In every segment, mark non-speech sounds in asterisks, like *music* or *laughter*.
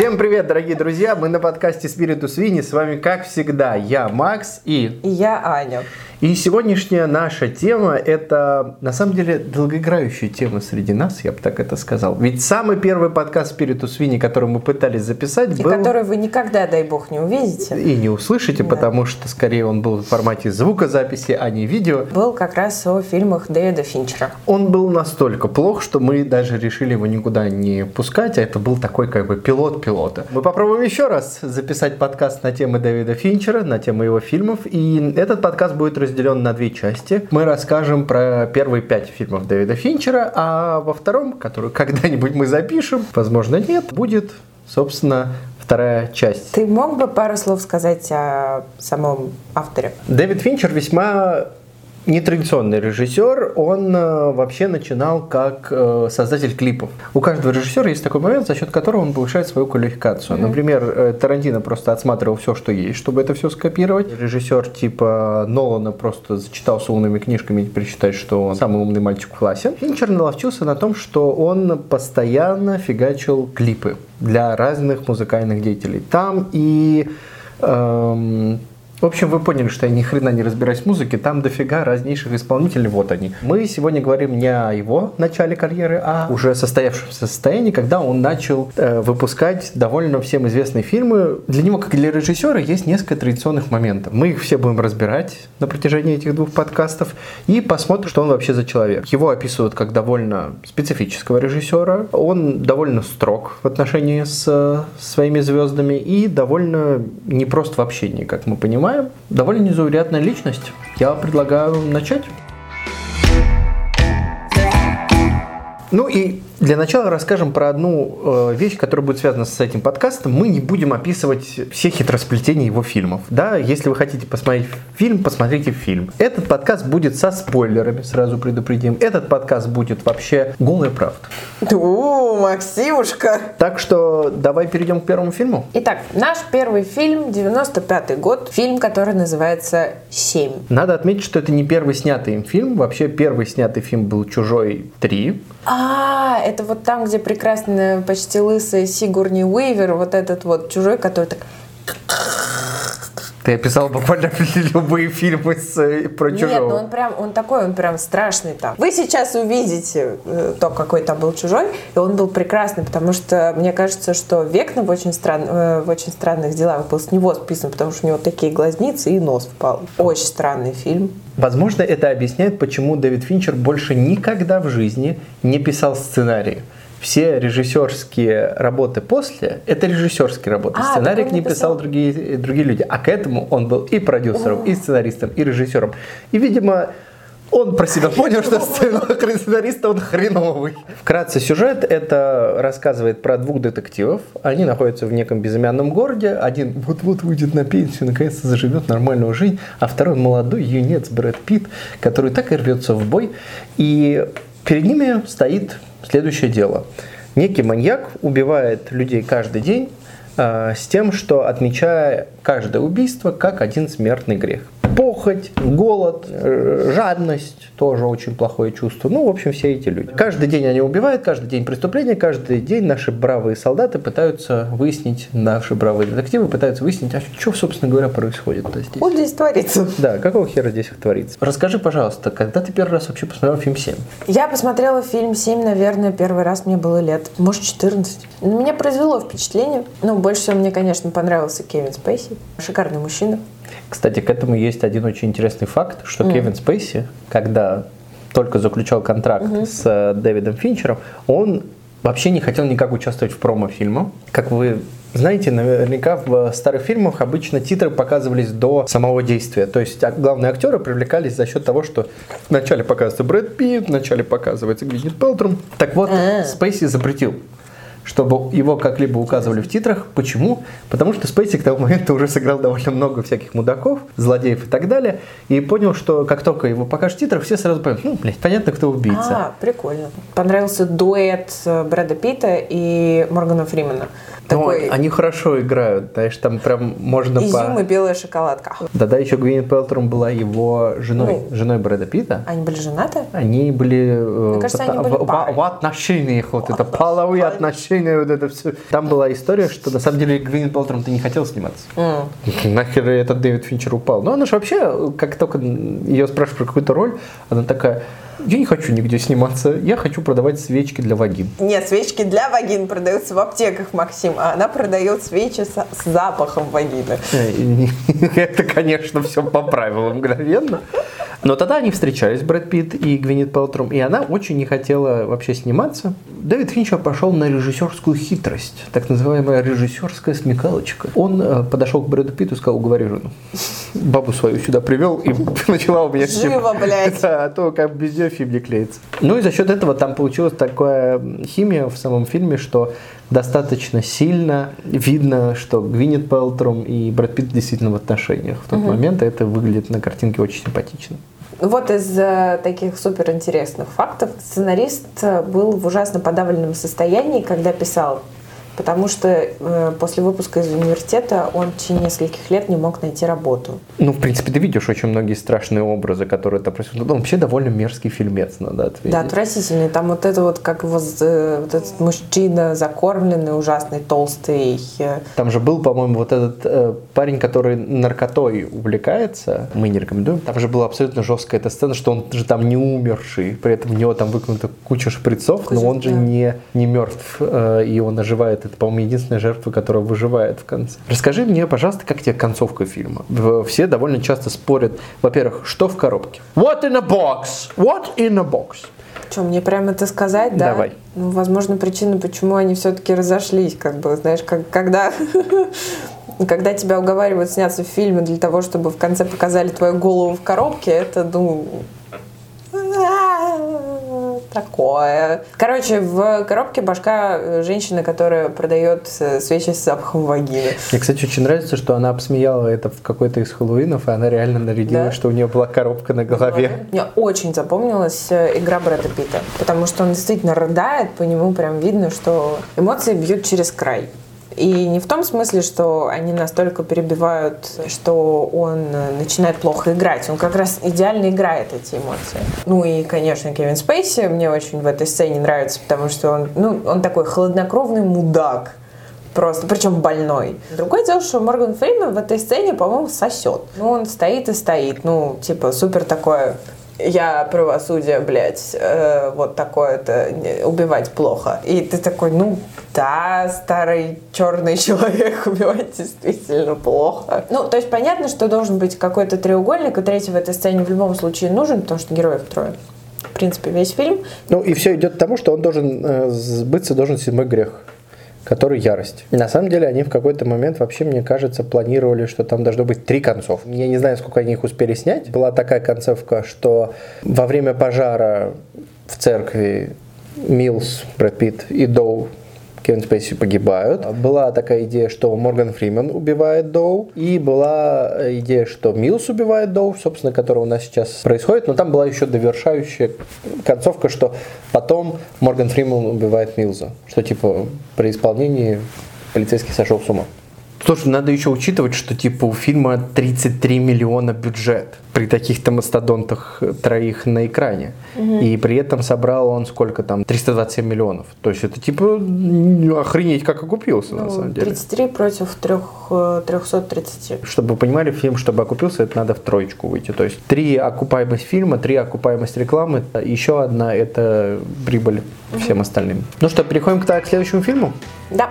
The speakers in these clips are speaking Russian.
Всем привет, дорогие друзья! Мы на подкасте Спириту Свини. С вами, как всегда, я, Макс и... И я, Аня. И сегодняшняя наша тема – это, на самом деле, долгоиграющая тема среди нас, я бы так это сказал. Ведь самый первый подкаст Спириту Свини, который мы пытались записать, И был... который вы никогда, дай бог, не увидите, И не услышите, Да. потому что, скорее, он был в формате звукозаписи, а не видео. был как раз о фильмах Дэвида Финчера. Он был настолько плох, что мы даже решили его никуда не пускать, а это был такой как бы пилот пилота. Мы попробуем еще раз записать подкаст на темы Дэвида Финчера, на тему его фильмов, и этот подкаст будет разделен на две части. Мы расскажем про первые пять фильмов Дэвида Финчера, а во втором, который когда-нибудь мы запишем, возможно нет, будет, собственно, вторая часть. Ты мог бы пару слов сказать о самом авторе? Дэвид Финчер весьма нетрадиционный режиссер. Он э, вообще начинал как э, создатель клипов. У каждого режиссера есть такой момент, за счет которого он повышает свою квалификацию. Например, э, Тарантино просто отсматривал все, что есть, чтобы это все скопировать. Режиссер типа Нолана просто зачитался умными книжками и теперь считает, что он самый умный мальчик в классе. Финчер наловчился на том, что он постоянно фигачил клипы для разных музыкальных деятелей. Там и эм, в общем, вы поняли, что я ни хрена не разбираюсь в музыке, там дофига разнейших исполнителей, вот они. Мы сегодня говорим не о его начале карьеры, а уже состоявшемся состоянии, когда он начал э, выпускать довольно всем известные фильмы. Для него, как для режиссера, есть несколько традиционных моментов. Мы их все будем разбирать на протяжении этих двух подкастов и посмотрим, что он вообще за человек. Его описывают как довольно специфического режиссера. Он довольно строг в отношении с э, своими звездами и довольно непрост в общении, как мы понимаем. Довольно незаурядная личность. Я предлагаю начать. Ну и для начала расскажем про одну э, вещь, которая будет связана с этим подкастом. Мы не будем описывать все хитросплетения его фильмов. Да, если вы хотите посмотреть фильм, посмотрите фильм. Этот подкаст будет со спойлерами, сразу предупредим. Этот подкаст будет вообще голая правда. У, Максимушка! Так что давай перейдем к первому фильму. Итак, наш первый фильм, 95-й год, фильм, который называется «Семь». Надо отметить, что это не первый снятый им фильм. Вообще первый снятый фильм был «Чужой 3». А, это вот там, где прекрасная, почти лысая Сигурни Уивер, вот этот вот чужой, который так... Ты описал буквально *laughs* любые фильмы с, э, про Нет, ну «Чужого». он прям, он такой, он прям страшный там. Вы сейчас увидите э, то, какой там был чужой, и он был прекрасный, потому что мне кажется, что Векна в очень, стран, э, в очень странных делах был с него списан, потому что у него такие глазницы и нос впал. Очень странный фильм. Возможно, это объясняет, почему Дэвид Финчер больше никогда в жизни не писал сценарии. Все режиссерские работы после – это режиссерские работы. А, Сценарий к он ним не писал писал. другие, другие люди. А к этому он был и продюсером, и сценаристом, и режиссером. И, видимо, он про себя понял, что сценарист он хреновый. Вкратце сюжет это рассказывает про двух детективов. Они находятся в неком безымянном городе. Один вот-вот выйдет на пенсию, наконец-то заживет нормальную жизнь, а второй молодой юнец Брэд Питт, который так и рвется в бой. И перед ними стоит следующее дело. Некий маньяк убивает людей каждый день э, с тем, что отмечая каждое убийство как один смертный грех. Похоть, голод, э, жадность тоже очень плохое чувство. Ну, в общем, все эти люди. Каждый день они убивают, каждый день преступления, каждый день наши бравые солдаты пытаются выяснить, наши бравые детективы пытаются выяснить, а что, собственно говоря, происходит-то здесь. Вот здесь творится. Да, какого хера здесь творится? Расскажи, пожалуйста, когда ты первый раз вообще посмотрел фильм 7? Я посмотрела фильм «Семь», наверное, первый раз мне было лет, может, 14. На меня произвело впечатление. Ну, больше всего мне, конечно, понравился Кевин Спейси. Шикарный мужчина. Кстати, к этому есть один очень интересный факт, что Кевин Спейси, когда только заключал контракт с э, Дэвидом Финчером, он вообще не хотел никак участвовать в промо-фильма. Как вы знаете, наверняка в старых фильмах обычно титры показывались до самого действия. То есть а- главные актеры привлекались за счет того, что вначале показывается Брэд Питт, вначале показывается Гвинет Пелтрум. Так вот, А. Спейси запретил чтобы его как-либо указывали в титрах. Почему? Потому что Спейси к тому моменту уже сыграл довольно много всяких мудаков, злодеев и так далее, и понял, что как только его покажут в титрах, все сразу поймут, ну, блядь, понятно, кто убийца. А, прикольно. Понравился дуэт э, Брэда Питта и Моргана Фримена. Такой они хорошо играют, знаешь, там прям можно изюм по... и белая шоколадка. Да-да, еще Гвинет Пелтрум была его женой, Ну. женой Брэда Питта. Они были женаты? Они были, э, Мне кажется, они были в- в- в отношениях, вот это половые отношения. вот это все. Там была история, что на самом деле Гвинет Полтром ты не хотел сниматься. Mm. *laughs* Нахер этот Дэвид Финчер упал. Но она же вообще, как только ее спрашивают про какую-то роль, она такая, я не хочу нигде сниматься, я хочу продавать свечки для вагин. Нет, свечки для вагин продаются в аптеках, Максим, а она продает свечи с, с запахом вагины. Э, *laughs* это, конечно, все по правилам мгновенно. Но тогда они встречались, Брэд Питт и Гвинет Пелтром, и она очень не хотела вообще сниматься. Дэвид Финчер пошел на режиссерскую хитрость, так называемая режиссерская смекалочка. Он э, подошел к Брэду Питту и сказал, уговори жену. Бабу свою сюда привел и *laughs* начала у меня Живо, блядь. *laughs* Да, а то как без нее фильм не клеится. Ну и за счет этого там получилась такая химия в самом фильме, что достаточно сильно видно, что Гвинет Пелтром и Брэд Питт действительно в отношениях в тот угу. момент, и это выглядит на картинке очень симпатично. Вот из э, таких суперинтересных фактов сценарист э, был в ужасно подавленном состоянии, когда писал потому что э, после выпуска из университета он в течение нескольких лет не мог найти работу. Ну, в принципе, ты видишь очень многие страшные образы, которые там происходят. Ну, вообще довольно мерзкий фильмец, надо ответить. Да, отвратительный. Там вот это вот, как его, э, вот этот мужчина закормленный, ужасный, толстый. Там же был, по-моему, вот этот э, парень, который наркотой увлекается. Мы не рекомендуем. Там же была абсолютно жесткая эта сцена, что он же там не умерший, при этом у него там выкнута куча шприцов, Куча, но он же да. не, не мертв, э, и он оживает это, по-моему, единственная жертва, которая выживает в конце. Расскажи мне, пожалуйста, как тебе концовка фильма? Все довольно часто спорят, во-первых, что в коробке? What in a box? What in a box? Что, мне прямо это сказать, да? Давай. Ну, возможно, причина, почему они все-таки разошлись, как бы, знаешь, как, когда *laughs* когда тебя уговаривают сняться в фильме для того, чтобы в конце показали твою голову в коробке, это, ну, такое. Короче, в коробке башка э, женщины, которая продает э, свечи с запахом вагины. Мне, кстати, очень нравится, что она обсмеяла это в какой-то из Хэллоуинов, и она реально нарядила, да? что у нее была коробка на голове. Мне очень запомнилась э, игра Брэда Питта, потому что он действительно рыдает, по нему прям видно, что эмоции бьют через край. И не в том смысле, что они настолько перебивают, что он начинает плохо играть. Он как раз идеально играет эти эмоции. Ну и, конечно, Кевин Спейси мне очень в этой сцене нравится, потому что он, ну, он такой хладнокровный мудак. Просто, причем больной. Другое дело, что Морган Фримен в этой сцене, по-моему, сосет. Ну, он стоит и стоит. Ну, типа, супер такое я правосудие, блядь, э, вот такое-то, убивать плохо. И ты такой, ну да, старый черный *laughs* человек убивать действительно плохо. Ну, то есть понятно, что должен быть какой-то треугольник, и третий в этой сцене в любом случае нужен, потому что героев трое. В принципе, весь фильм. Ну, и все идет к тому, что он должен э, сбыться, должен седьмой грех который ярость. на самом деле они в какой-то момент вообще, мне кажется, планировали, что там должно быть три концов. Я не знаю, сколько они их успели снять. Была такая концовка, что во время пожара в церкви Милс, Брэд Питт и Доу Кевин Спейси погибают. Была такая идея, что Морган Фримен убивает Доу. И была идея, что Милс убивает Доу, собственно, которая у нас сейчас происходит. Но там была еще довершающая концовка, что потом Морган Фримен убивает Милза. Что типа при исполнении полицейский сошел с ума. Слушай, надо еще учитывать, что типа у фильма 33 миллиона бюджет при таких-то мастодонтах э, троих на экране. Угу. И при этом собрал он сколько там? 327 миллионов. То есть это типа охренеть как окупился ну, на самом деле. 33 против 3, 330. Э, чтобы вы понимали, фильм, чтобы окупился, это надо в троечку выйти. То есть три окупаемость фильма, три окупаемость рекламы, еще одна это прибыль угу. всем остальным. Ну что, переходим к, к следующему фильму? Да.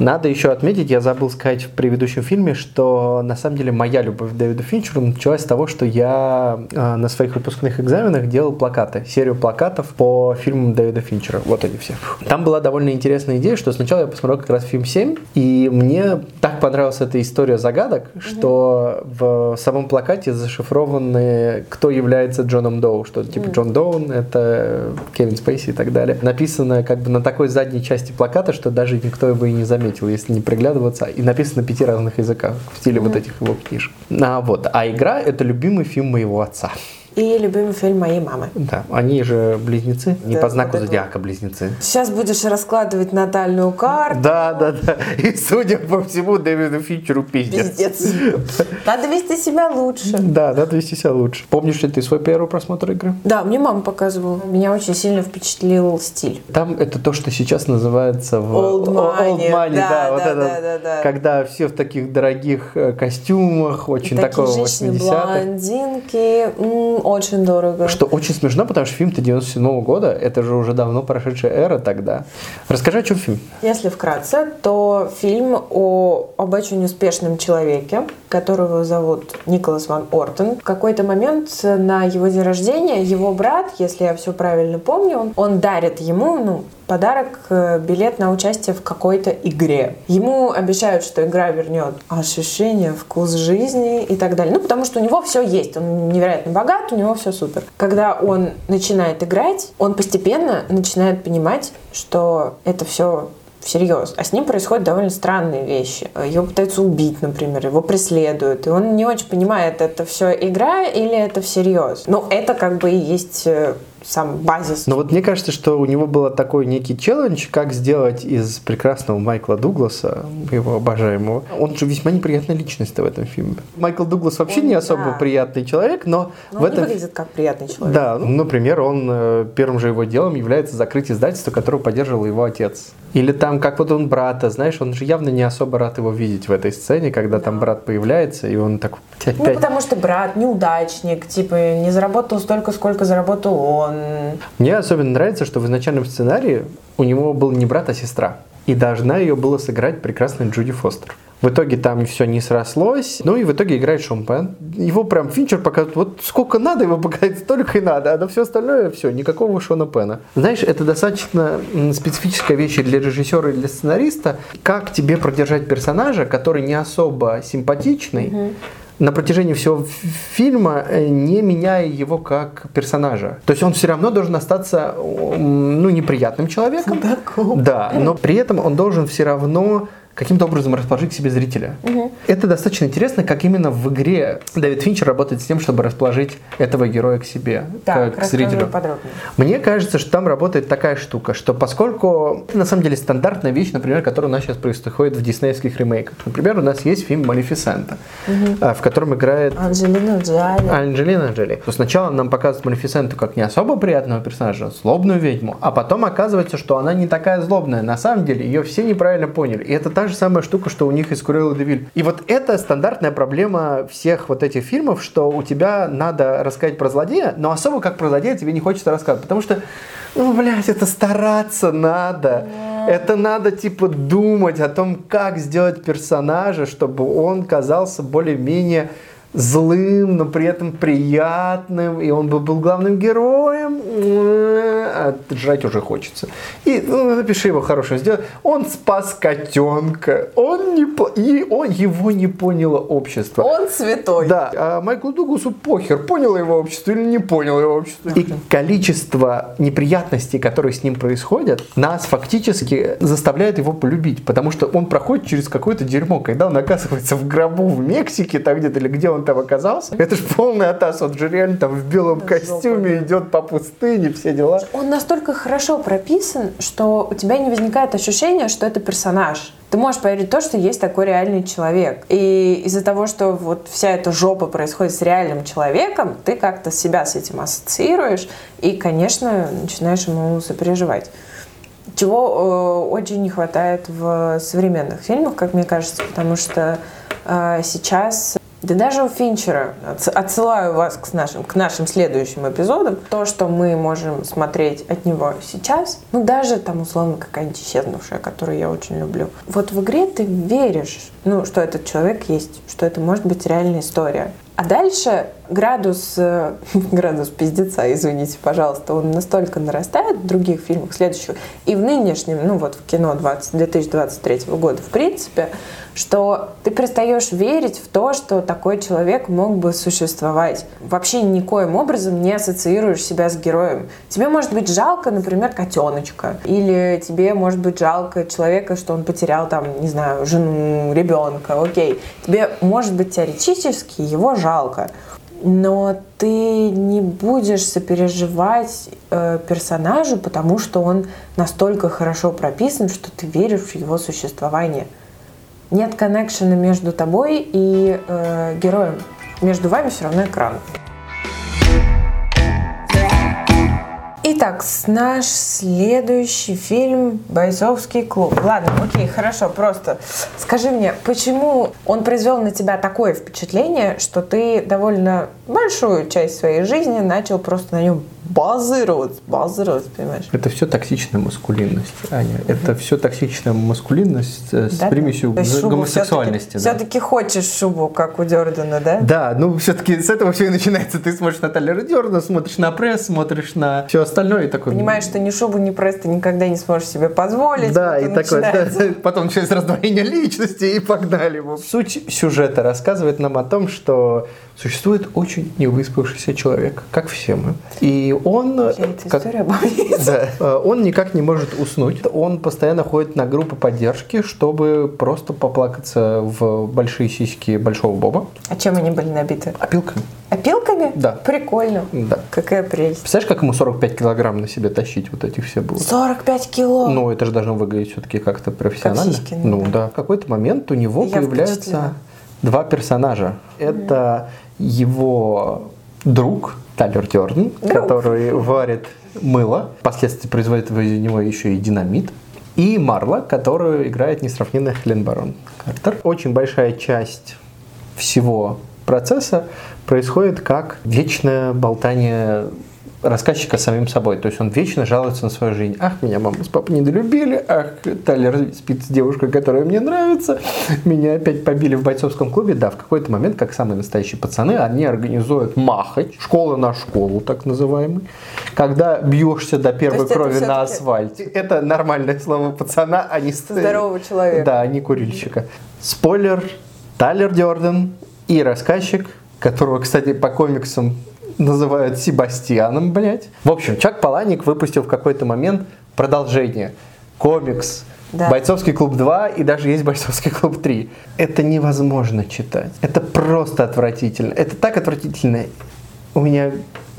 Надо еще отметить, я забыл сказать в предыдущем фильме, что на самом деле моя любовь к Дэвиду Финчеру началась с того, что я э, на своих выпускных экзаменах делал плакаты, серию плакатов по фильмам Дэвида Финчера. Вот они все. Там была довольно интересная идея, что сначала я посмотрел как раз фильм 7, и мне так понравилась эта история загадок, что в самом плакате зашифрованы, кто является Джоном Доу, что типа Джон Доун, это Кевин Спейси и так далее. Написано как бы на такой задней части плаката, что даже никто его и не заметил заметил, если не приглядываться, и написано на пяти разных языках в стиле mm-hmm. вот этих его книжек. А, вот. а игра — это любимый фильм моего отца. И любимый фильм моей мамы. Да, они же близнецы, не Да, по знаку вот зодиака близнецы. Сейчас будешь раскладывать натальную карту. Да, да, да. И судя по всему, Дэвиду Финчеру пиздец. Пиздец. Надо вести себя лучше. Да, надо вести себя лучше. Помнишь ли ты свой первый просмотр игры? Да, мне мама показывала. Меня очень сильно впечатлил стиль. Там это то, что сейчас называется в Old money. money, Да, да, вот да, это, да, да, да. когда все в таких дорогих э, костюмах, очень Такие такого женщины 80-х. блондинки. Очень дорого. Что очень смешно, потому что фильм-то 97 года, это же уже давно прошедшая эра тогда. Расскажи, о чем фильм? Если вкратце, то фильм о, об очень успешном человеке, которого зовут Николас Ван Ортон. В какой-то момент на его день рождения его брат, если я все правильно помню, он, дарит ему ну, подарок, э, билет на участие в какой-то игре. Ему обещают, что игра вернет ощущение, вкус жизни и так далее. Ну, потому что у него все есть. Он невероятно богат, у него все супер. Когда он начинает играть, он постепенно начинает понимать, что это все всерьез. А с ним происходят довольно странные вещи. Его пытаются убить, например, его преследуют. И он не очень понимает, это все игра или это всерьез. Но это как бы и есть э, сам базис. Но вот мне кажется, что у него был такой некий челлендж, как сделать из прекрасного Майкла Дугласа, его обожаемого. Он же весьма неприятная личность в этом фильме. Майкл Дуглас вообще Он, не особо да. приятный человек, но Но в он этом... выглядит как приятный человек. Да, ну, например, он э, первым же его делом является закрыть издательство, которое поддерживал его отец. Или там, как вот он брата, знаешь, он же явно не особо рад его видеть в этой сцене, когда там брат появляется, и он так опять... Ну, потому что брат неудачник, типа, не заработал столько, сколько заработал он. Мне особенно нравится, что в изначальном сценарии у него был не брат, а сестра. И должна ее было сыграть прекрасная Джуди Фостер. В итоге там все не срослось. Ну и в итоге играет Шон Пен. Его прям Финчер показывает, вот сколько надо его показать, столько и надо. А на все остальное все, никакого Шона Пена. Знаешь, это достаточно специфическая вещь для режиссера и для сценариста. Как тебе продержать персонажа, который не особо симпатичный, на протяжении всего фильма, э, не меняя его как персонажа. То есть он все равно должен остаться ну, неприятным человеком. Да, но при этом он должен все равно каким-то образом расположить к себе зрителя. Это достаточно интересно, как именно в игре Дэвид Финчер работает с тем, чтобы расположить этого героя к себе, Так, к, к зрителю. подробнее. Мне кажется, что там работает такая штука, что поскольку на самом деле стандартная вещь, например, которая у нас сейчас происходит в диснеевских ремейках. Например, у нас есть фильм «Малефисента», а, в котором играет Анджелина Джоли. Анджелина Джоли. То сначала нам показывают Малефисенту как не особо приятного персонажа, злобную ведьму, а потом оказывается, что она не такая злобная. На самом деле ее все неправильно поняли. И это та же самая штука, что у них из Круэлла де Виль. И вот это стандартная проблема всех вот этих фильмов, что у тебя надо рассказать про злодея, но особо как про злодея тебе не хочется рассказывать, потому что ну, блядь, это стараться надо. Это надо, типа, думать о том, как сделать персонажа, чтобы он казался более-менее злым, но при этом приятным, и он бы был главным героем, а жрать уже хочется. И ну, напиши его хорошо сделать. Он спас котенка, он не по- и он его не поняло общество. Он святой. Да, а Майклу Дугласу похер, понял его общество или не понял его общество. И количество неприятностей, которые с ним происходят, нас фактически заставляет его полюбить, потому что он проходит через какое-то дерьмо, когда он оказывается в гробу в Мексике, там где-то, или где он там оказался. Это же полный атас, он же реально там в белом костюме идет по пустыне, все дела. Он настолько хорошо прописан, что у тебя не возникает ощущения, что это персонаж. Ты можешь поверить в то, что есть такой реальный человек. И из-за того, что вот вся эта жопа происходит с реальным человеком, ты как-то себя с этим ассоциируешь и, конечно, начинаешь ему сопереживать. Чего э, очень не хватает в современных фильмах, как мне кажется, потому что э, сейчас да даже у Финчера, отс- отсылаю вас к нашим, к нашим следующим эпизодам, то, что мы можем смотреть от него сейчас, ну даже там условно какая-нибудь исчезнувшая, которую я очень люблю. Вот в игре ты веришь, ну, что этот человек есть, что это может быть реальная история. А дальше градус, э, *laughs* градус пиздеца, извините, пожалуйста, он настолько нарастает в других фильмах следующих и в нынешнем, ну вот в кино 20, 2023 года, в принципе, что ты перестаешь верить в то, что такой человек мог бы существовать. Вообще никоим образом не ассоциируешь себя с героем. Тебе может быть жалко, например, котеночка. Или тебе может быть жалко человека, что он потерял там, не знаю, жену, ребенка. Окей. Тебе может быть теоретически его жалко. Но ты не будешь сопереживать э, персонажу, потому что он настолько хорошо прописан, что ты веришь в его существование. Нет коннекшена между тобой и э, героем. Между вами все равно экран. Итак, наш следующий фильм «Бойцовский клуб». Ладно, окей, хорошо, просто скажи мне, почему он произвел на тебя такое впечатление, что ты довольно большую часть своей жизни начал просто на нем базироваться, базироваться, понимаешь? Это все токсичная маскулинность, Аня. Это все токсичная маскулинность э, с Да? примесью То есть шубу гомосексуальности. да. Все-таки хочешь шубу, как у Дёрдена, да? Да, ну все-таки с этого все и начинается. Ты смотришь на Талера Дёрна, смотришь на пресс, смотришь на все остальное и такой... Понимаешь, что ни шубу, ни пресс ты никогда не сможешь себе позволить. Да, и такой, да, *laughs* потом начинается раздвоение личности и погнали. Суть сюжета рассказывает нам о том, что существует очень невыспавшийся человек, как все мы. И он... Эта как-. Да. Э, Он никак не может уснуть. Он постоянно ходит на группы поддержки, чтобы просто поплакаться в большие сиськи Большого Боба. А чем они были набиты? Опилками. Опилками? Да. Прикольно. Да. Какая прелесть. Представляешь, как ему 45 килограмм на себе тащить вот эти все будут? 45 кило. Ну, это же должно выглядеть все-таки как-то профессионально. сиськи, ну ну да. да. В какой-то момент у него Я появляются впечатлена. два персонажа. Это его друг Тайлер Друг. который варит мыло, впоследствии производит из него еще и динамит. И Марла, которую играет несравненная Хелен Барон Картер. Очень большая часть всего процесса происходит как вечное болтание рассказчика самим собой. То есть он вечно жалуется на свою жизнь. Ах, меня мама с папой недолюбили, ах, Тайлер спит с девушкой, которая мне нравится, меня опять побили в бойцовском клубе. Да, в какой-то момент, как самые настоящие пацаны, они организуют махач, школа на школу, так называемый, когда бьешься до первой крови на асфальте. Это нормальное слово пацана, а не Здорового человека. Да, не курильщика. Спойлер, Тайлер Дёрден и рассказчик, которого, кстати, по комиксам называют Себастьяном, блядь. В общем, Чак Паланик выпустил в какой-то момент продолжение. Комикс, Да. Бойцовский клуб 2 и даже есть Бойцовский клуб 3. Это невозможно читать. Это просто отвратительно. Это так отвратительно. У меня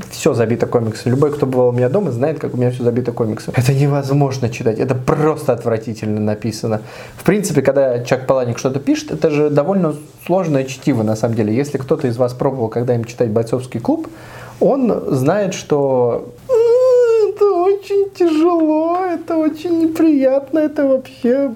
все забито комиксами. Любой, кто бывал у меня дома, знает, как у меня все забито комиксами. Это невозможно читать. Это просто отвратительно написано. В принципе, когда Чак Паланик что-то пишет, это же довольно сложное чтиво на самом деле. Если кто-то из вас пробовал когда-нибудь читать «Бойцовский клуб», он знает, что «М, это очень тяжело, это очень неприятно, это вообще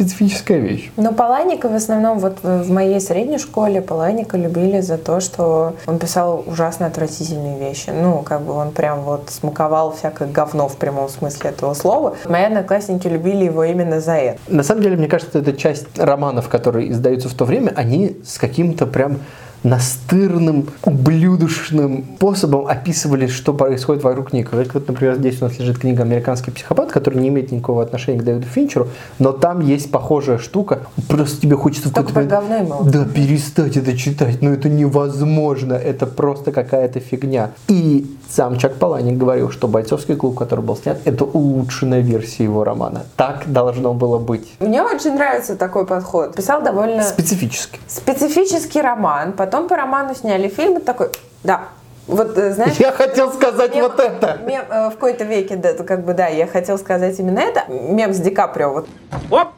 специфическая вещь. Но Паланика в основном вот в моей средней школе Паланика любили за то, что он писал ужасно отвратительные вещи. Ну, как бы он прям вот смаковал всякое говно в прямом смысле этого слова. Мои одноклассники любили его именно за это. На самом деле, мне кажется, это часть романов, которые издаются в то время, они с каким-то прям настырным, ублюдочным способом описывали, что происходит вокруг них. Вот, например, здесь у нас лежит книга «Американский психопат», которая не имеет никакого отношения к Дэвиду Финчеру, но там есть похожая штука. Просто тебе хочется в Только какой-то про момент- и мало. Да, перестать это читать, но это невозможно, это просто какая-то фигня. И сам Чак Паланик говорил, что «Бойцовский клуб», который был снят, это улучшенная версия его романа. Так должно было быть. Мне очень нравится такой подход. Писал довольно Специфически. специфический роман, потом по роману сняли фильм, и такой, да, вот э, знаешь... Я хотел сказать мем- вот это. мем, э, в какой-то веке, да, это как бы, да, я хотел сказать именно это. Мем с Ди Каприо, вот Оп!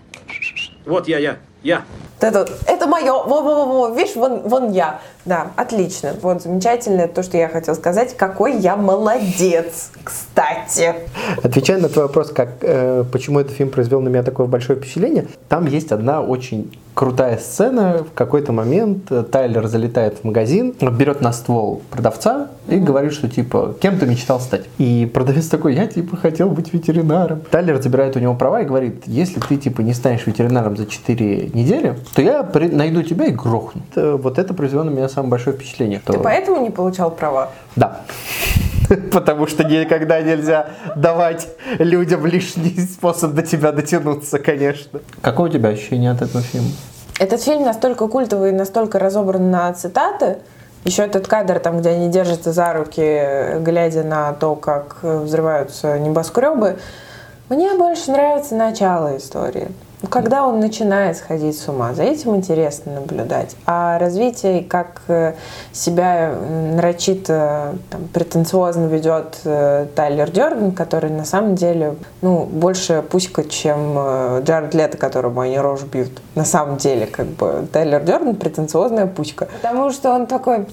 Вот я, я, я. Это, вот, это мое, во, во, во, во, видишь, вон, вон я. Да, отлично. Вот замечательно то, что я хотела сказать. Какой я молодец, кстати. Отвечая на твой вопрос, как, э, почему этот фильм произвел на меня такое большое впечатление, там есть одна очень крутая сцена. В какой-то момент э, Тайлер залетает в магазин, берет на ствол продавца и говорит, что типа, кем ты мечтал стать? И продавец такой, я типа хотел быть ветеринаром. Тайлер забирает у него права и говорит, если ты типа не станешь ветеринаром за 4 недели, то я при- найду тебя и грохну. Это- вот это произвело на меня самое большое впечатление. Ты что- поэтому не получал права? Да. *laughs* Потому что никогда нельзя давать людям лишний способ до тебя дотянуться, конечно. Какое у тебя ощущение от этого фильма? Этот фильм настолько культовый и настолько разобран на цитаты. Еще этот кадр, там, где они держатся за руки, глядя на то, как взрываются небоскребы. Мне больше нравится начало истории. Ну, когда он начинает сходить с ума, за этим интересно наблюдать. А развитие, как э, себя нарочито, там, претенциозно ведет э, Тайлер Дерден, который на самом деле, ну, больше пуська, чем э, Джаред Лето, которому они рожу бьют. На самом деле, как бы, Тайлер Дерден претенциозная пуська. Потому что он такой,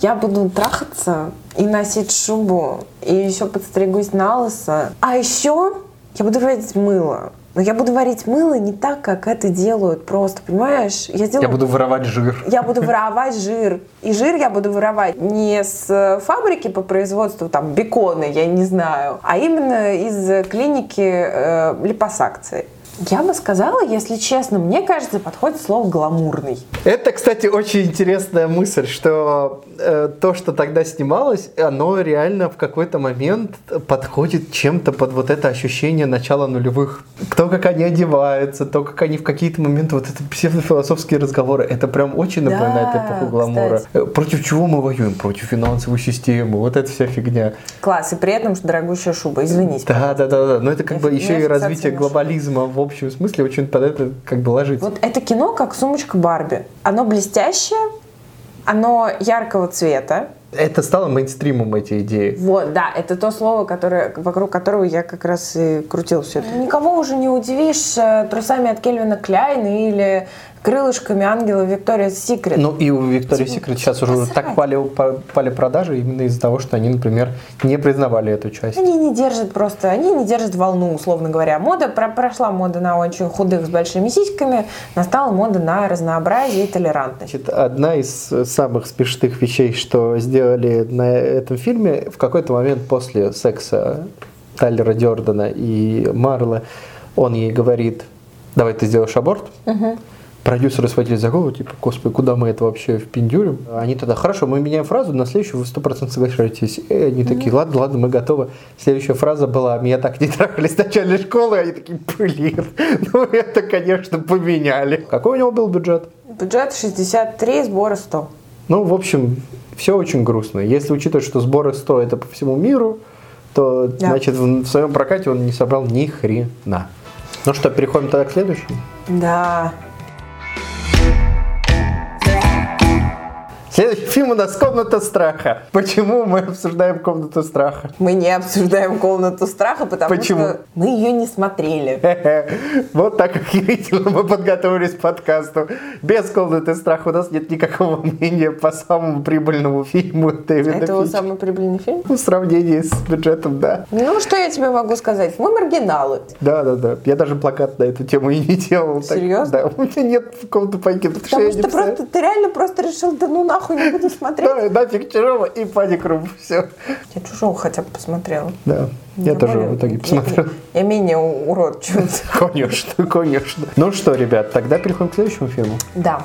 я буду трахаться и носить шубу, и еще подстригусь на лысо. А еще я буду варить мыло. Но я буду варить мыло не так, как это делают просто, понимаешь? Я, делаю... я буду воровать жир. Я буду воровать жир. И жир я буду воровать не с фабрики по производству там бекона, я не знаю, а именно из клиники э, липосакции. Я бы сказала, если честно, мне кажется, подходит слово гламурный. Это, кстати, очень интересная мысль, что э, то, что тогда снималось, оно реально в какой-то момент подходит чем-то под вот это ощущение начала нулевых. То, как они одеваются, то, как они в какие-то моменты, вот это псевдофилософские разговоры, это прям очень напоминает да, эпоху гламура. Кстати. Э, против чего мы воюем? Против финансовой системы, вот эта вся фигня. Класс, и при этом что дорогущая шуба, извините. Да, да, да, да, но это как я бы еще и развитие глобализма в общем смысле очень под это как бы ложится. Вот это кино как сумочка Барби. Оно блестящее, оно яркого цвета. Это стало мейнстримом эти идеи. Вот, да, это то слово, которое, вокруг которого я как раз и крутил все это. Никого уже не удивишь э, трусами от Кельвина Кляйна или крылышками ангела Виктория Секрет. Ну и у Виктории Секрет сейчас уже посрать. так пали, пали продажи именно из-за того, что они, например, не признавали эту часть. Они не держат просто, они не держат волну, условно говоря. Мода, про, прошла мода на очень худых с большими сиськами, настала мода на разнообразие и толерантность. Значит, одна из самых смешных вещей, что сделали на этом фильме, в какой-то момент после секса Тайлера Дёрдена и Марла, он ей говорит, давай ты сделаешь аборт. Угу продюсеры схватились за голову, типа, господи, куда мы это вообще впендюрим? Они тогда, хорошо, мы меняем фразу, на следующую вы сто процентов соглашаетесь. И они mm-hmm. такие, ладно, ладно, мы готовы. Следующая фраза была, меня так не трахали с начальной школы, они такие, блин, *laughs* ну это, конечно, поменяли. Какой у него был бюджет? Бюджет 63, сборы 100. Ну, в общем, все очень грустно. Если учитывать, что сборы 100 это по всему миру, то, да. значит, в, в своем прокате он не собрал ни хрена. Ну что, переходим тогда к следующему? Да. Следующий фильм у нас «Комната страха». Почему мы обсуждаем «Комнату страха»? Мы не обсуждаем «Комнату страха», потому Почему? что мы ее не смотрели. *laughs* Вот так охерительно мы подготовились к подкасту. Без «Комнаты страха» у нас нет никакого *laughs* мнения по самому прибыльному фильму Дэвида Это его самый прибыльный фильм? В сравнении с бюджетом, да. Ну, что я тебе могу сказать? Мы маргиналы. Да, да, да. Я даже плакат на эту тему и не делал. Серьезно? Да, у меня нет пайки, потому, что, что просто, ты реально просто решил, да ну нахуй нахуй не буду смотреть. Да, нафиг чужого и паник рум. Все. Я чужого хотя бы посмотрела. Да. Я Нормально. тоже в итоге посмотрел. Я, я менее урод чуть. *laughs* Конечно, конечно. Ну что, ребят, тогда переходим к следующему фильму. Да.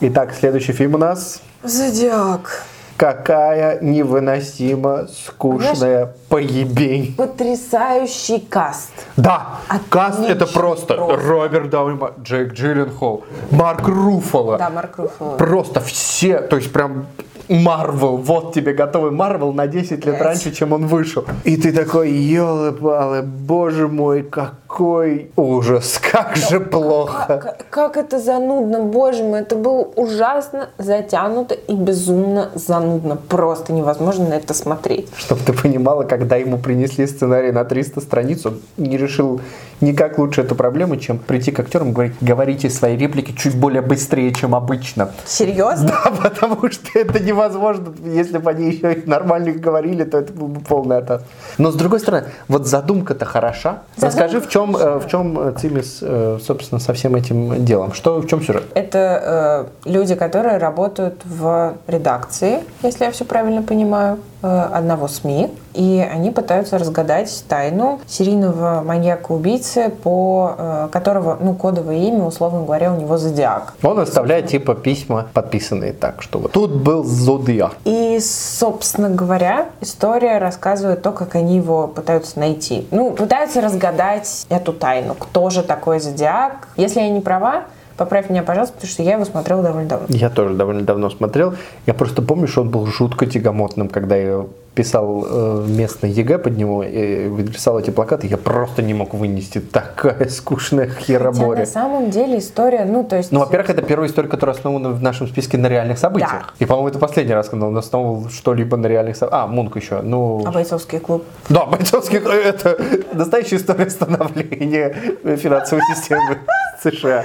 Итак, следующий фильм у нас... Зодиак. Какая невыносимо скучная поебень. Потрясающий каст. Да, Отличный каст это просто, просто. Роберт Дауни, Джейк Джилленхол, Марк Руффало. Да, Марк Руффало. Просто все, то есть прям Марвел, вот тебе готовый Марвел на 10 лет раньше, чем он вышел. И ты такой, елы-палы, боже мой, какой ужас, как же плохо. Как, как это занудно, боже мой, это было ужасно затянуто и безумно занудно. Просто невозможно на это смотреть. Чтобы ты понимала, когда ему принесли сценарий на 300 страниц, он не решил никак лучше эту проблему, чем прийти к актерам и говорить, говорите свои реплики чуть более быстрее, чем обычно. Серьезно? *laughs* Да, потому что это невозможно. Если бы они еще нормально говорили, то это был бы полный атас. Но с другой стороны, вот задумка-то хороша. Задумка Расскажи, в чем, э, в чем цимис, э, собственно, со всем этим делом? Что, в чем сюжет? Это э, люди, которые работают в редакции, если я все правильно понимаю. Э, одного СМИ, и они пытаются разгадать тайну серийного маньяка-убийцы, по э, которого, ну, кодовое имя, условно говоря, у него Зодиак. Он оставляет типа письма, подписанные так, что вот тут был Зодиак. И, собственно говоря, история рассказывает то, как они его пытаются найти. Ну, пытаются разгадать эту тайну. Кто же такой Зодиак? Если я не права, Поправь меня, пожалуйста, потому что я его смотрела довольно давно. Я тоже довольно давно смотрел. Я просто помню, что он был жутко тягомотным, когда я писал э, местный ЕГЭ под него и рисовал эти плакаты, я просто не мог вынести. Такая скучная Хотя хероборя. на самом деле история, ну, то есть... Ну, во-первых, это первая история, которая основана в нашем списке на реальных событиях. И, по-моему, это последний раз, когда он основывал что-либо на реальных событиях. А, Мунк еще. Ну, А бойцовский клуб? да, бойцовский клуб – это настоящая история становления финансовой системы США.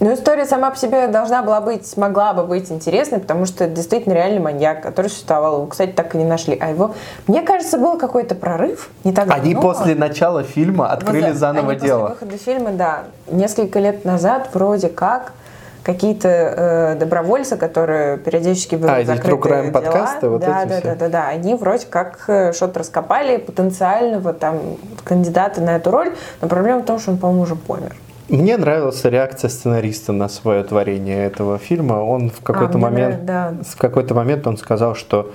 Ну, история сама по себе должна была быть, могла бы быть интересной, потому что это действительно реальный маньяк, который существовал. Его, кстати, так и не нашли. А его, мне кажется, был какой-то прорыв. Не так Они давно. после начала фильма открыли Вот, заново они дело. После выхода фильма, да. Несколько лет назад вроде как какие-то э, добровольцы, которые периодически берут А, закрытые дела, подкасты, вот да, эти да, все. да, да, да, они вроде как э, что-то раскопали потенциального там кандидата на эту роль, но проблема в том, что он, по-моему, уже помер. Мне нравилась реакция сценариста на свое творение этого фильма. Он в какой-то мне момент, нравится, в какой-то момент он сказал, что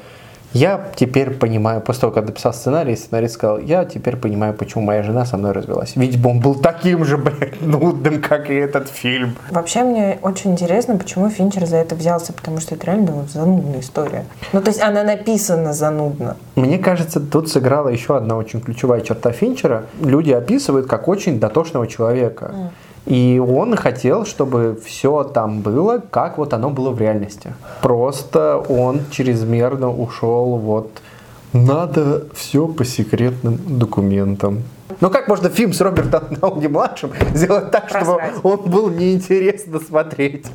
я теперь понимаю, после того, как написал сценарий, сценарист сказал, я теперь понимаю, почему моя жена со мной развелась. Видимо, он был таким же, блядь, *laughs* нудным, как и этот фильм. Вообще мне очень интересно, почему Финчер за это взялся, потому что это реально довольно занудная история. Ну, то есть она написана занудно. Мне кажется, тут сыграла еще одна очень ключевая черта Финчера. Люди описывают как очень дотошного человека. И он хотел, чтобы все там было, как вот оно было в реальности. Просто он чрезмерно ушел вот надо все по секретным документам. Ну как можно фильм с Робертом Дауни младшим *laughs* сделать так, чтобы Просрать. он был неинтересно смотреть?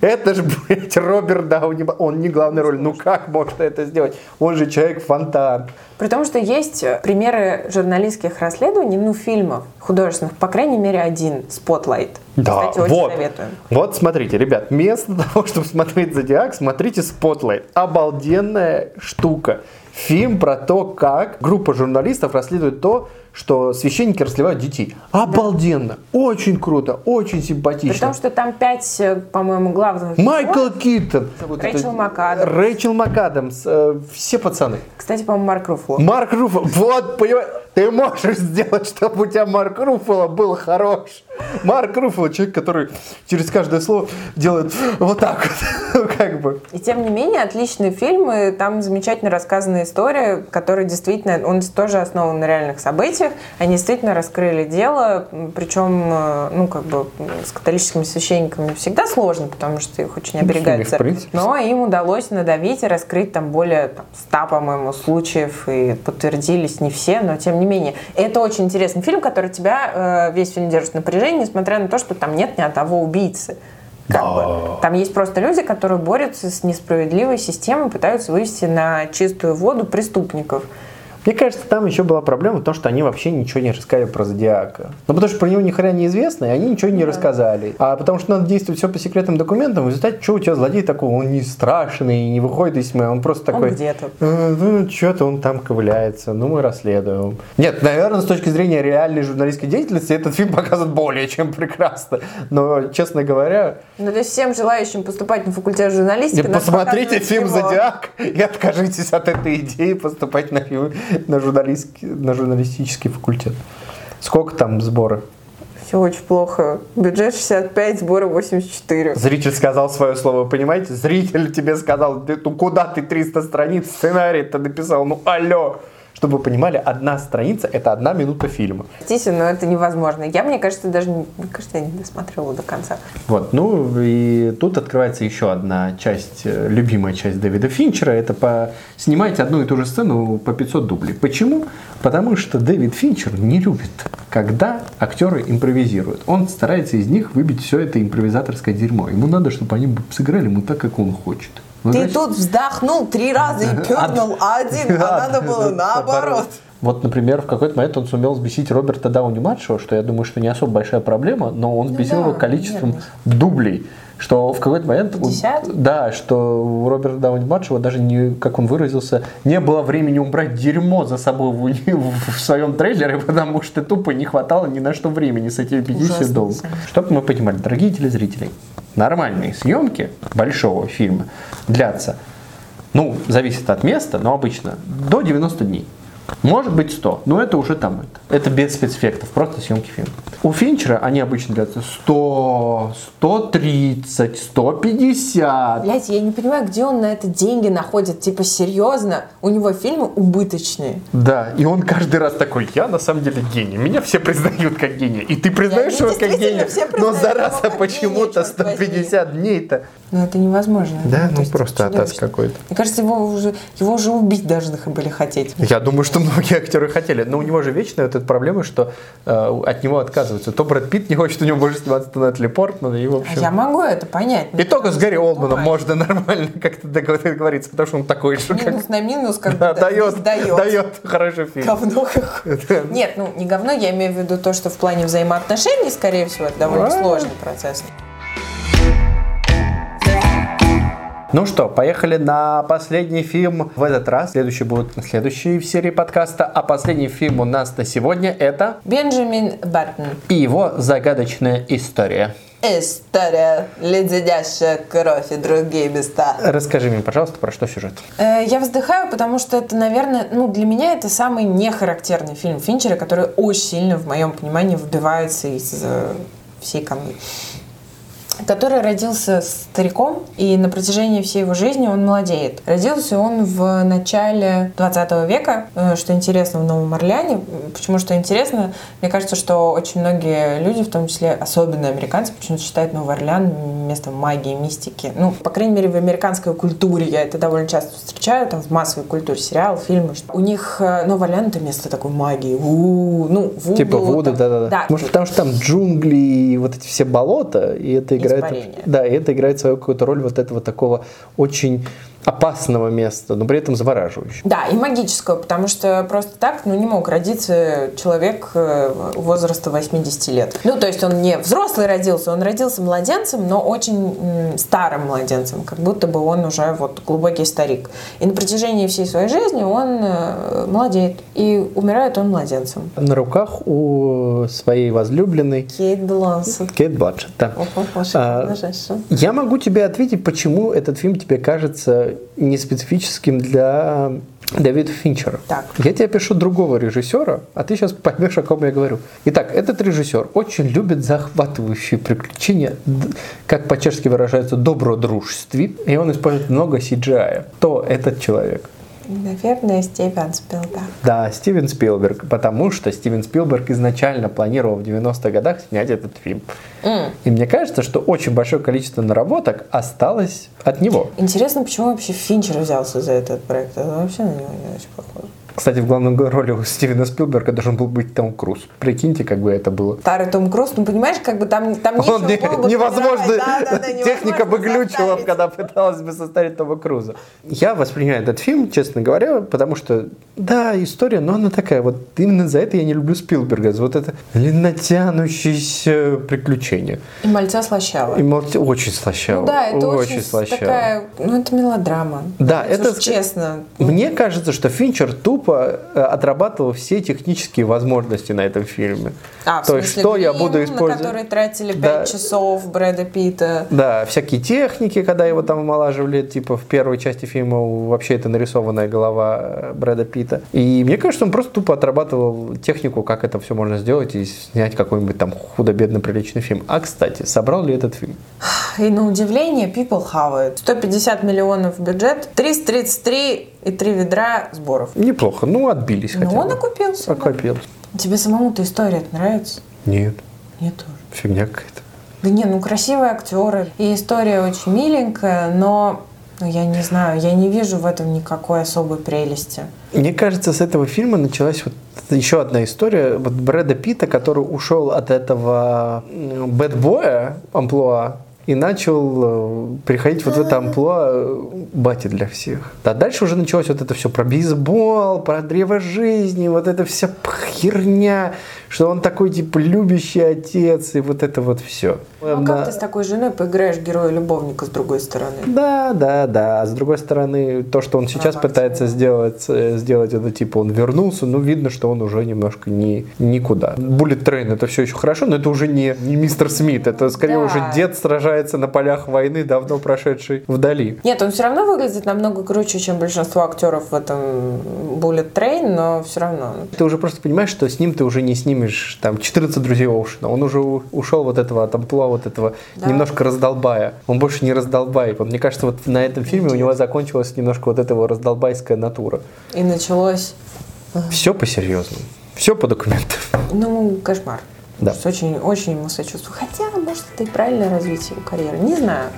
Это же, блядь, Роберт Дауни, он не главная роль. Ну как можно это сделать? Он же человек-фонтан. При том, что есть э, примеры журналистских расследований, ну, фильмов художественных, по крайней мере, один, Spotlight. Да, Кстати, очень вот. советую. Вот смотрите, ребят, вместо *laughs* того, чтобы смотреть Зодиак, смотрите Spotlight. Обалденная штука. Фильм про то, как группа журналистов расследует то, что священники расливают детей. Обалденно. Очень круто, очень симпатично. том, что там пять, э, по-моему, главных Майкл героев. Киттон. Рэйчел МакАдамс. Рэйчел МакАдамс. э, все пацаны. Кстати, по-моему, Марк Руффало. Марк Руффало. Вот, понимаешь, ты можешь сделать, чтобы у тебя Марк Руффало был хорош. Марк Руффало, человек, который через каждое слово делает вот так вот. *laughs* Как бы. И тем не менее, отличные фильмы, там замечательно рассказанная история, которая действительно, он тоже основан на реальных событиях. Они действительно раскрыли дело, причем, э, ну, как бы с католическими священниками всегда сложно, потому что их очень оберегает Ну, в церковь. Но им удалось надавить и раскрыть там более там, 100, по-моему, случаев, и подтвердились не все, но тем не менее. Это очень интересный фильм, который тебя э, весь фильм держит в напряжении, несмотря на то, что там нет ни одного убийцы. Как Да. бы. Там есть просто люди, которые борются с несправедливой системой, пытаются вывести на чистую воду преступников. Мне кажется, там еще была проблема в том, что они вообще ничего не рассказали про Зодиака. Ну, потому что про него ни хрена не известно, и они ничего не рассказали. А потому что надо действовать все по секретным документам, в результате, что у тебя злодей такой, он не страшный, не выходит из тьмы, он просто такой... Он где-то. «Э, Ну, что-то он там ковыляется, ну, мы расследуем. Нет, наверное, с точки зрения реальной журналистской деятельности этот фильм показан более чем прекрасно. Но, честно говоря, Ну, то есть всем желающим поступать на факультет журналистики... посмотрите фильм его. «Зодиак» и откажитесь от этой идеи поступать на, фильм- на, журналистский, на журналистический факультет. Сколько там сбора? Все очень плохо. Бюджет 65, сборы 84. Зритель сказал свое слово, понимаете? Зритель тебе сказал, «Ты- ну куда ты 300 страниц сценарий-то написал? Ну алло! Чтобы вы понимали, одна страница – это одна минута фильма. Простите, но это невозможно. Я, мне кажется, даже не, мне кажется, я не досмотрела до конца. Вот, ну и тут открывается еще одна часть, э, любимая часть Дэвида Финчера, это по снимать одну и ту же сцену по 500 дублей. Почему? Потому что Дэвид Финчер не любит, когда актеры импровизируют. Он старается из них выбить все это импровизаторское дерьмо. Ему надо, чтобы они сыграли ему так, как он хочет. Ну, Ты значит, тут вздохнул три раза и пернул один, а надо было наоборот. Вот, например, в какой-то момент он сумел взбесить Роберта Дауни-младшего, что я думаю, что не особо большая проблема, но он взбесил Ну да, его количеством нервность. дублей. Что в какой-то момент... у- 50? Да, что у Роберта Дауни-младшего даже, не, как он выразился, не было времени убрать дерьмо за собой в, *laughs* в- в своем трейлере, потому что тупо не хватало ни на что времени с этими 50 Ужасно, долларов. Чтобы мы понимали, дорогие телезрители, нормальные съемки большого фильма длятся, ну, зависит от места, но обычно до 90 дней. Может быть 100, но это уже там это. Это без спецэффектов, просто съемки фильма. У Финчера они обычно длятся 100, 130, 150. Блять, я не понимаю, где он на это деньги находит. Типа, серьезно, у него фильмы убыточные. Да, и он каждый раз такой, я на самом деле гений. Меня все признают как гения. И ты признаешь Я- его как гения. Но зараза почему-то гения, черт возьми. 150 дней-то. Ну, это невозможно. Да, ну просто атас какой-то. Мне кажется, его уже, его уже убить должны были хотеть. Я думаю, что многие актеры хотели. Но у него же вечная вот эта проблема, что э, от него отказываются. То Брэд Питт не хочет у него больше сниматься, то Натали Портман. И, в А общем... Я могу это понять. И только с Гарри Олдманом можно *laughs* нормально как-то договориться, потому что он такой же, как... Минус на минус, как Да, дает, дает. дает хороший фильм. Говно *laughs* какое. Нет, ну не говно, я имею в виду то, что в плане взаимоотношений, скорее всего, это довольно сложный процесс. Ну что, поехали на последний фильм в этот раз. Следующий будет на следующей в серии подкаста. А последний фильм у нас на сегодня это Бенджамин Баттон. и его загадочная история. История, леденящая кровь и другие места. Расскажи мне, пожалуйста, про что сюжет. Э, Я вздыхаю, потому что это, наверное, ну, для меня это самый нехарактерный фильм Финчера, который очень сильно, в моем понимании, выбивается из э, всей канвы. Который родился стариком, и на протяжении всей его жизни он молодеет. Родился он в начале 20 века, э, что интересно в Новом Орлеане. Почему что интересно? Мне кажется, что очень многие люди, в том числе особенно американцы, почему-то считают Новый Орлеан местом магии, мистики. Ну, по крайней мере, в американской культуре я это довольно часто встречаю, там в массовой культуре, сериалы, фильмы. что У них э, Новый Орлеан это место такой магии. У-у-у. Ну, Вуду. Типа там. да-да-да. Да, Может, потому что там джунгли и вот эти все болота, и это играет... Испарение. Да, и это играет свою какую-то роль вот этого такого очень опасного места, но при этом завораживающего. Да, и магическую, потому что просто так, ну, не мог родиться человек э, возраста 80 лет. Ну, то есть он не взрослый родился, он родился младенцем, но очень старым младенцем, как будто бы он уже вот глубокий старик. И на протяжении всей своей жизни он э, молодеет, и умирает он младенцем. На руках у своей возлюбленной Кейт Блонсет. Кейт Бланшетт, да. О-хо-хо, А, шикарная женщина. Я могу тебе ответить, почему этот фильм тебе кажется не специфическим для Дэвида Финчера. Так. Я тебе пишу другого режиссера, а ты сейчас поймешь, о ком я говорю. Итак, этот режиссер очень любит захватывающие приключения, как по-чешски выражается, добродружестве, и он использует много CGI. Кто этот человек? Наверное, Стивен Спилберг. Да, Стивен Спилберг, потому что Стивен Спилберг изначально планировал в 90-х годах снять этот фильм. М. И мне кажется, что очень большое количество наработок осталось от него. Интересно, почему вообще Финчер взялся за этот проект? Это вообще на него не очень похоже. Кстати, в главной роли у Стивена Спилберга должен был быть Том Круз. Прикиньте, как бы это было. Старый Том Круз, ну понимаешь, как бы там, там нечего Он не- было бы невозможно. Да, да, да, техника бы глючила, когда пыталась бы составить Тома Круза. Я воспринимаю этот фильм, честно говоря, потому что, да, история, но она такая, вот именно за это я не люблю Спилберга, за вот это натянущееся приключение. И мальца слащава. И молча- очень слащаво. Ну да, это очень, слащаво. такая, ну это мелодрама. Да, это уж честно. Мне кажется, что Финчер тупо э, отрабатывал все технические возможности на этом фильме. А, То есть, что я грим, буду на использовать? который тратили 5 Да. часов Брэда Питта. Да, всякие техники, когда его там омолаживали, типа в первой части фильма вообще это нарисованная голова э, Брэда Питта. И мне кажется, он просто тупо отрабатывал технику, как это все можно сделать и снять какой-нибудь там худо-бедно приличный фильм. А, кстати, собрал ли этот фильм? И на удивление, people it. 150 миллионов бюджет, 333 и 3 ведра сборов. Неплохо, ну отбились Ну, хотя он бы. окупился. да. Окупился. Тебе самому-то история нравится? Нет, Мне тоже. фигня какая-то. Да не, ну красивые актеры. И история очень миленькая, но ну, я не знаю, я не вижу в этом никакой особой прелести. Мне кажется, с этого фильма началась вот еще одна история вот Брэда Питта, который ушел от этого бэтбоя амплуа и начал э, переходить вот в это амплуа э, бати для всех. А дальше уже началось вот это все про бейсбол, про древо жизни, вот эта вся херня, что он такой типа любящий отец и вот это вот все. Ну, а как ты с такой женой поиграешь героя-любовника с другой стороны? Да, да, да. А с другой стороны, то, что он сейчас Ага, пытается сделать, э, сделать это, типа, он вернулся, ну, видно, что он уже немножко не, никуда. Bullet Train это все еще хорошо, но это уже не, не мистер Смит, это скорее Да. уже дед сражается сражается на полях войны, давно прошедшей вдали. Нет, он все равно выглядит намного круче, чем большинство актеров в этом Bullet Train, но все равно. Ты уже просто понимаешь, что с ним ты уже не снимешь там 14 друзей Оушена. Он уже ушел вот этого от амплуа, вот этого Да. немножко раздолбая. Он больше не раздолбай. Вот мне кажется, вот на этом фильме у него закончилась немножко вот эта его раздолбайская натура. И началось, Все по-серьезному. Все по документам. ну, кошмар. Да. Очень, очень ему сочувствую. Хотя, может, это и правильное развитие его карьеры. Не знаю.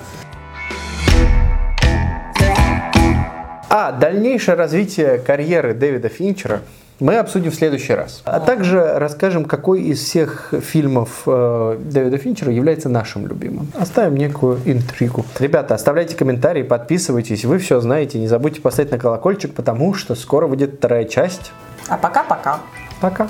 А дальнейшее развитие карьеры Дэвида Финчера мы обсудим в следующий раз. А также расскажем, какой из всех фильмов э, Дэвида Финчера является нашим любимым. Оставим некую интригу. Ребята, оставляйте комментарии, подписывайтесь. Вы все знаете. Не забудьте поставить на колокольчик, потому что скоро выйдет вторая часть. А пока-пока. Пока.